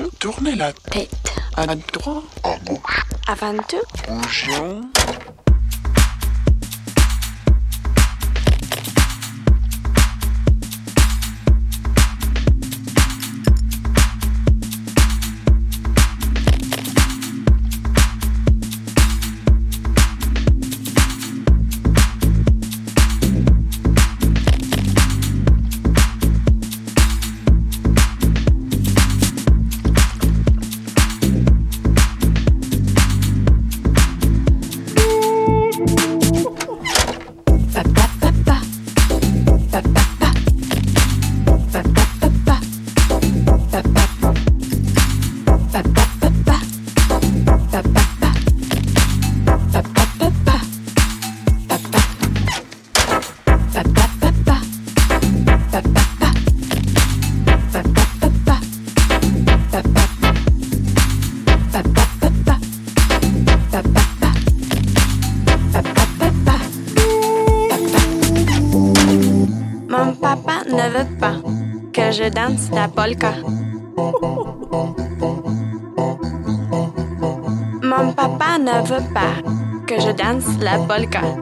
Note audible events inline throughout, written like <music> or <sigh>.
deux, tournez la tête. À droite. À gauche. Avant tout. Bougeons. La polka.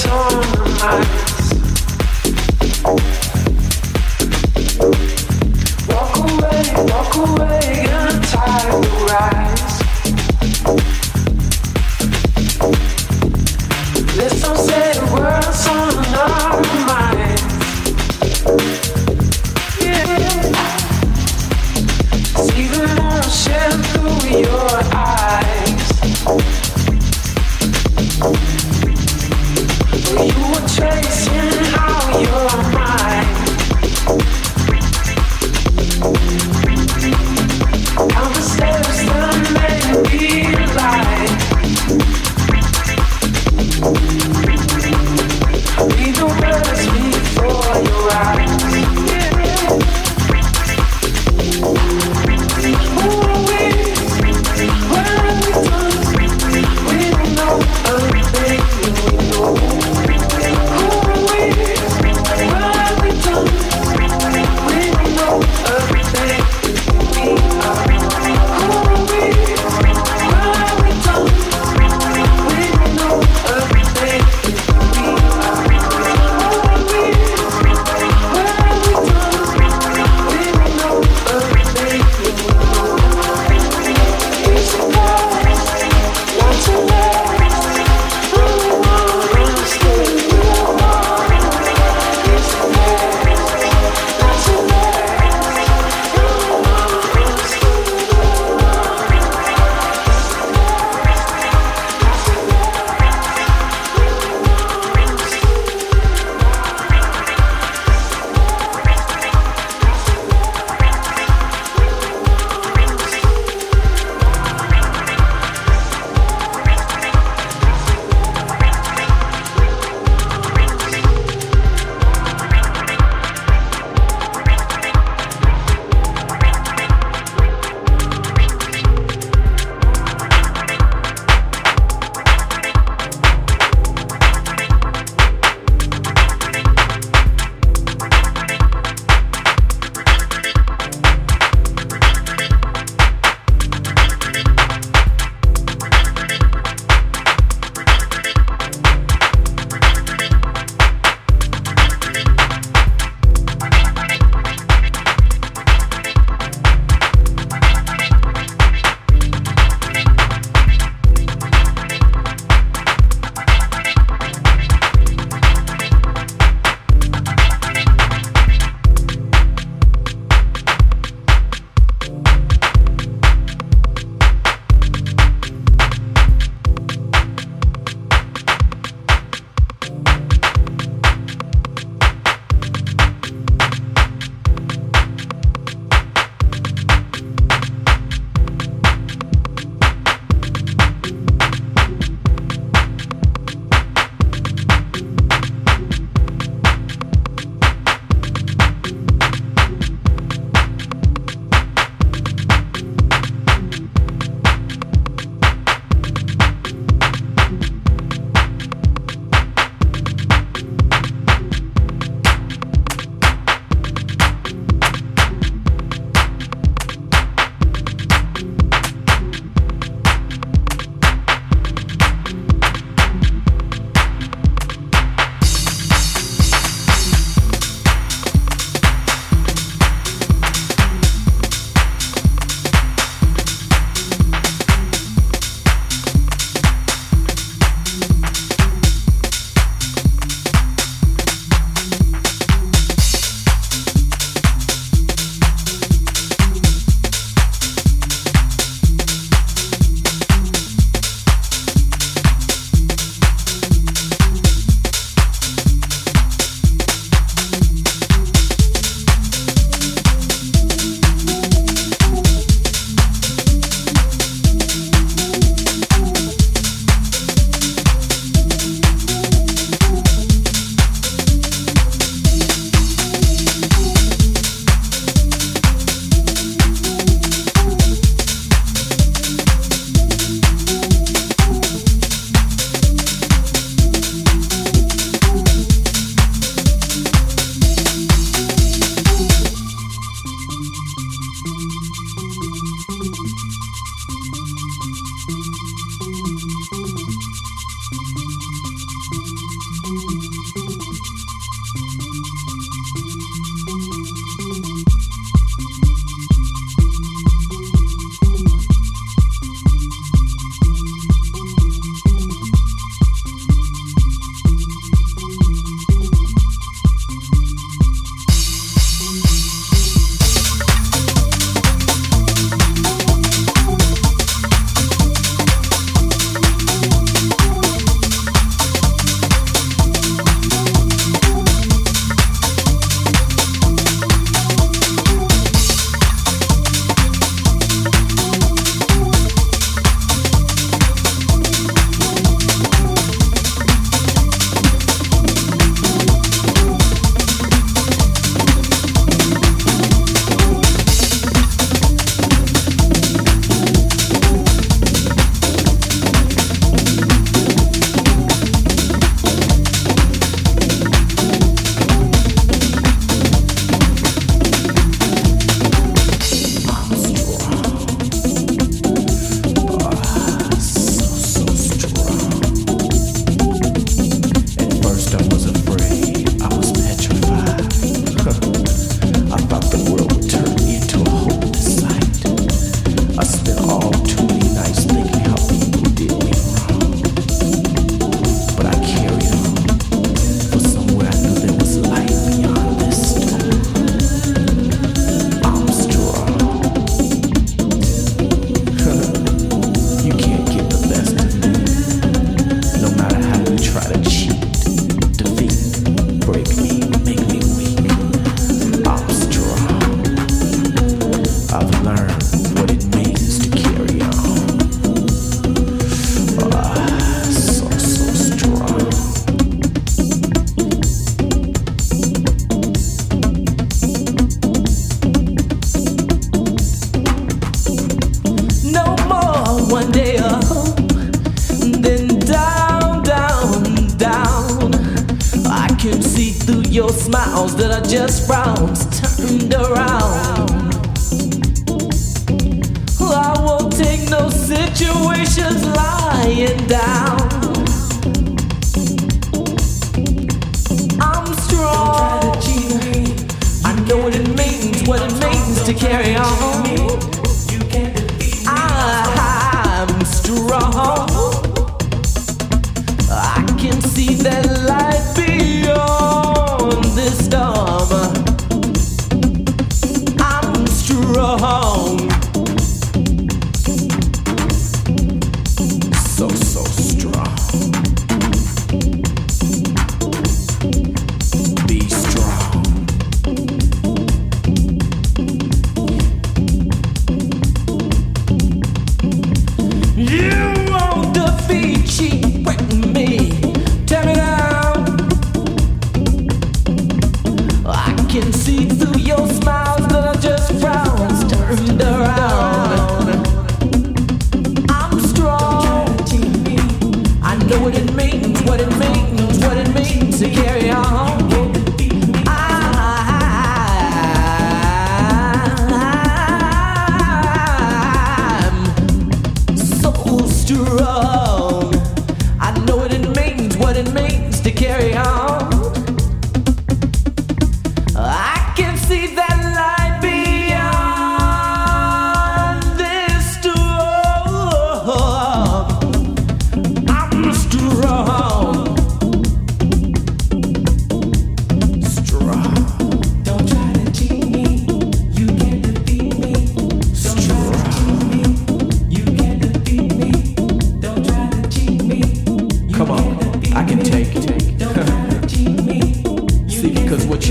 turn the light Just lying down. I'm strong. I know what it means, what it means to carry on. I'm strong. I can see that light.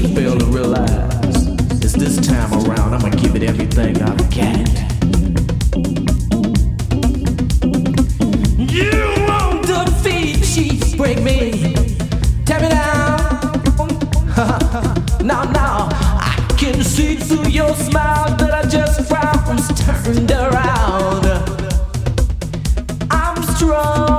you fail to realize is this time around I'ma give it everything I've got. You won't defeat, she break me, tear me down. <laughs> now, now I can see through your smile that I just frown's turned around. I'm strong.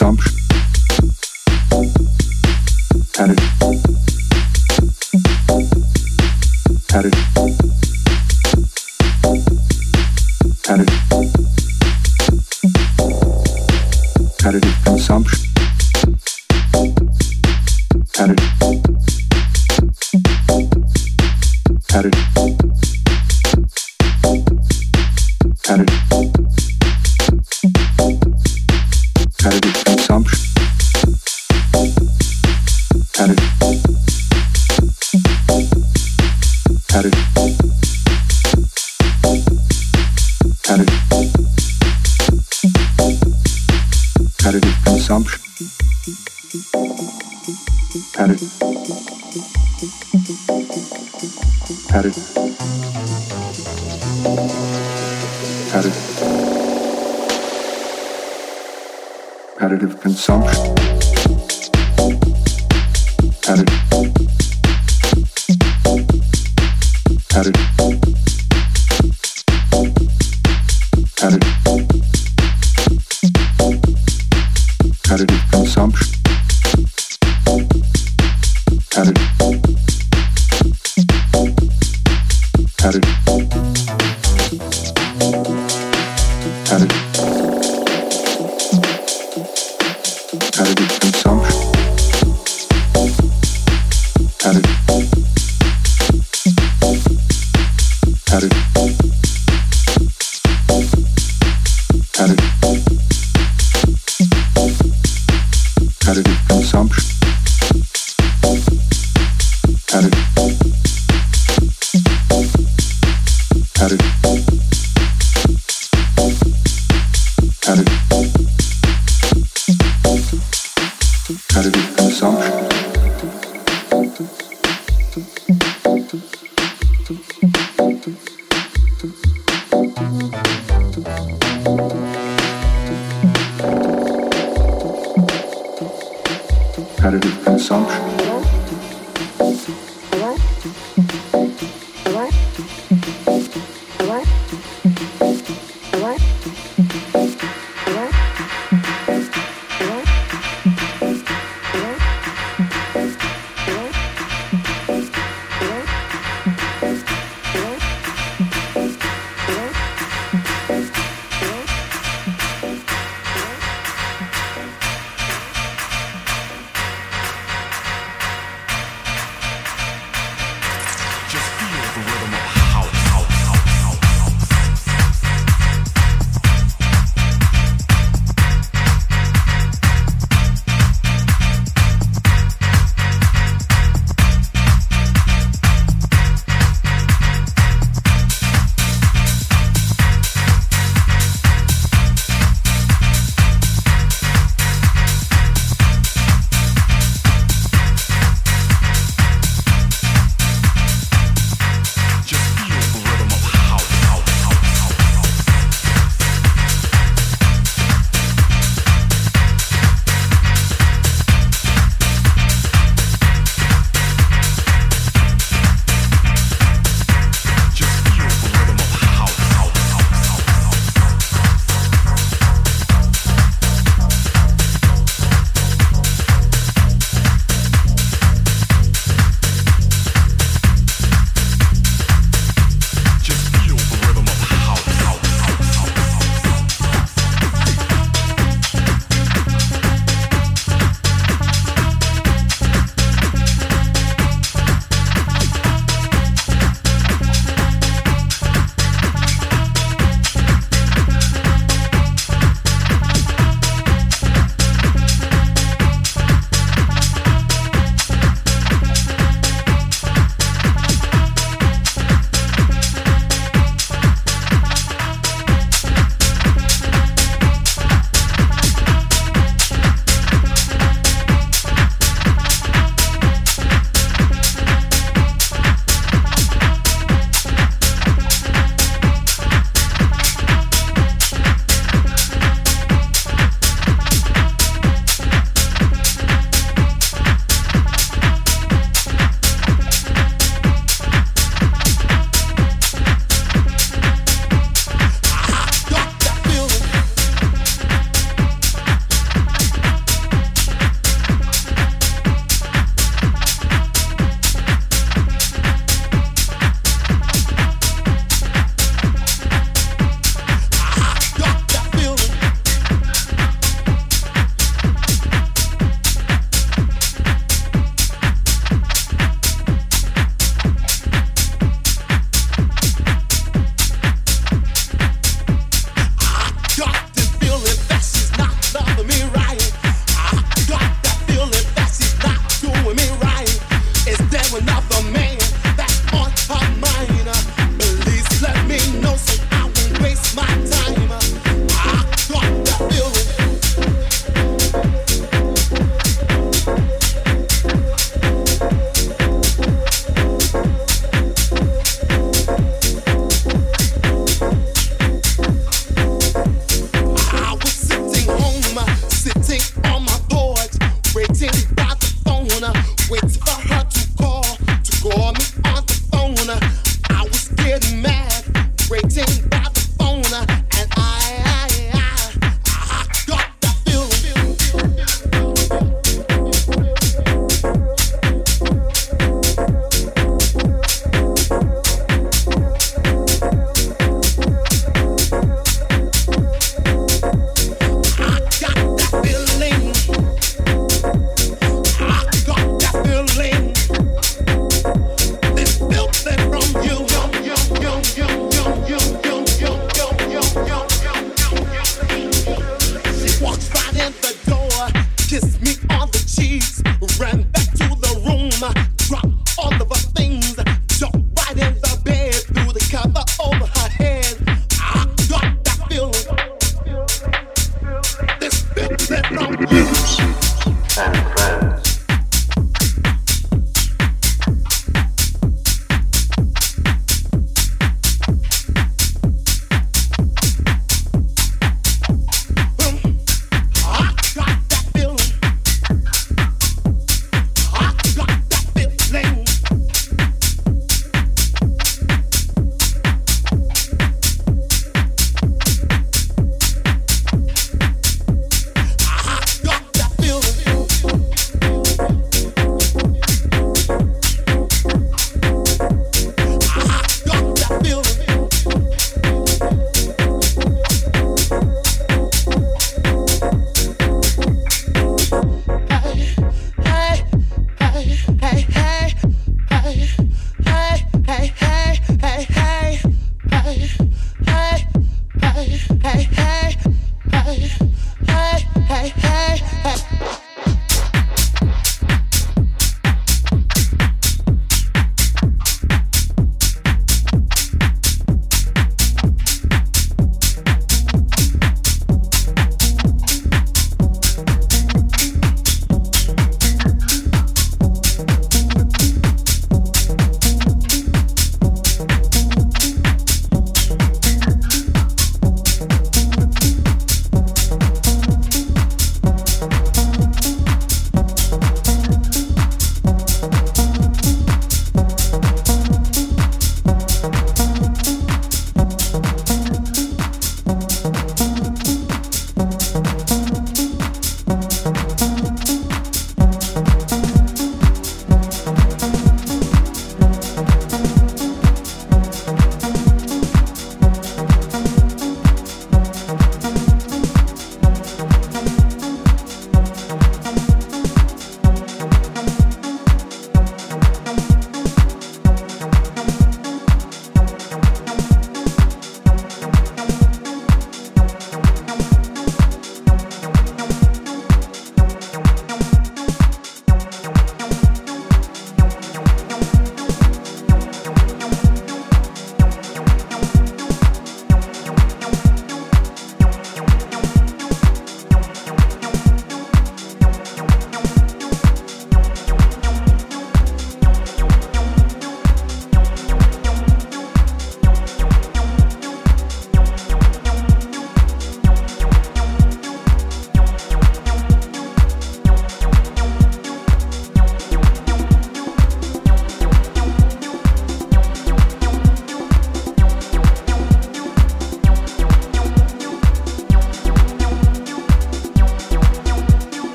Gesamtspiel. How did, how did,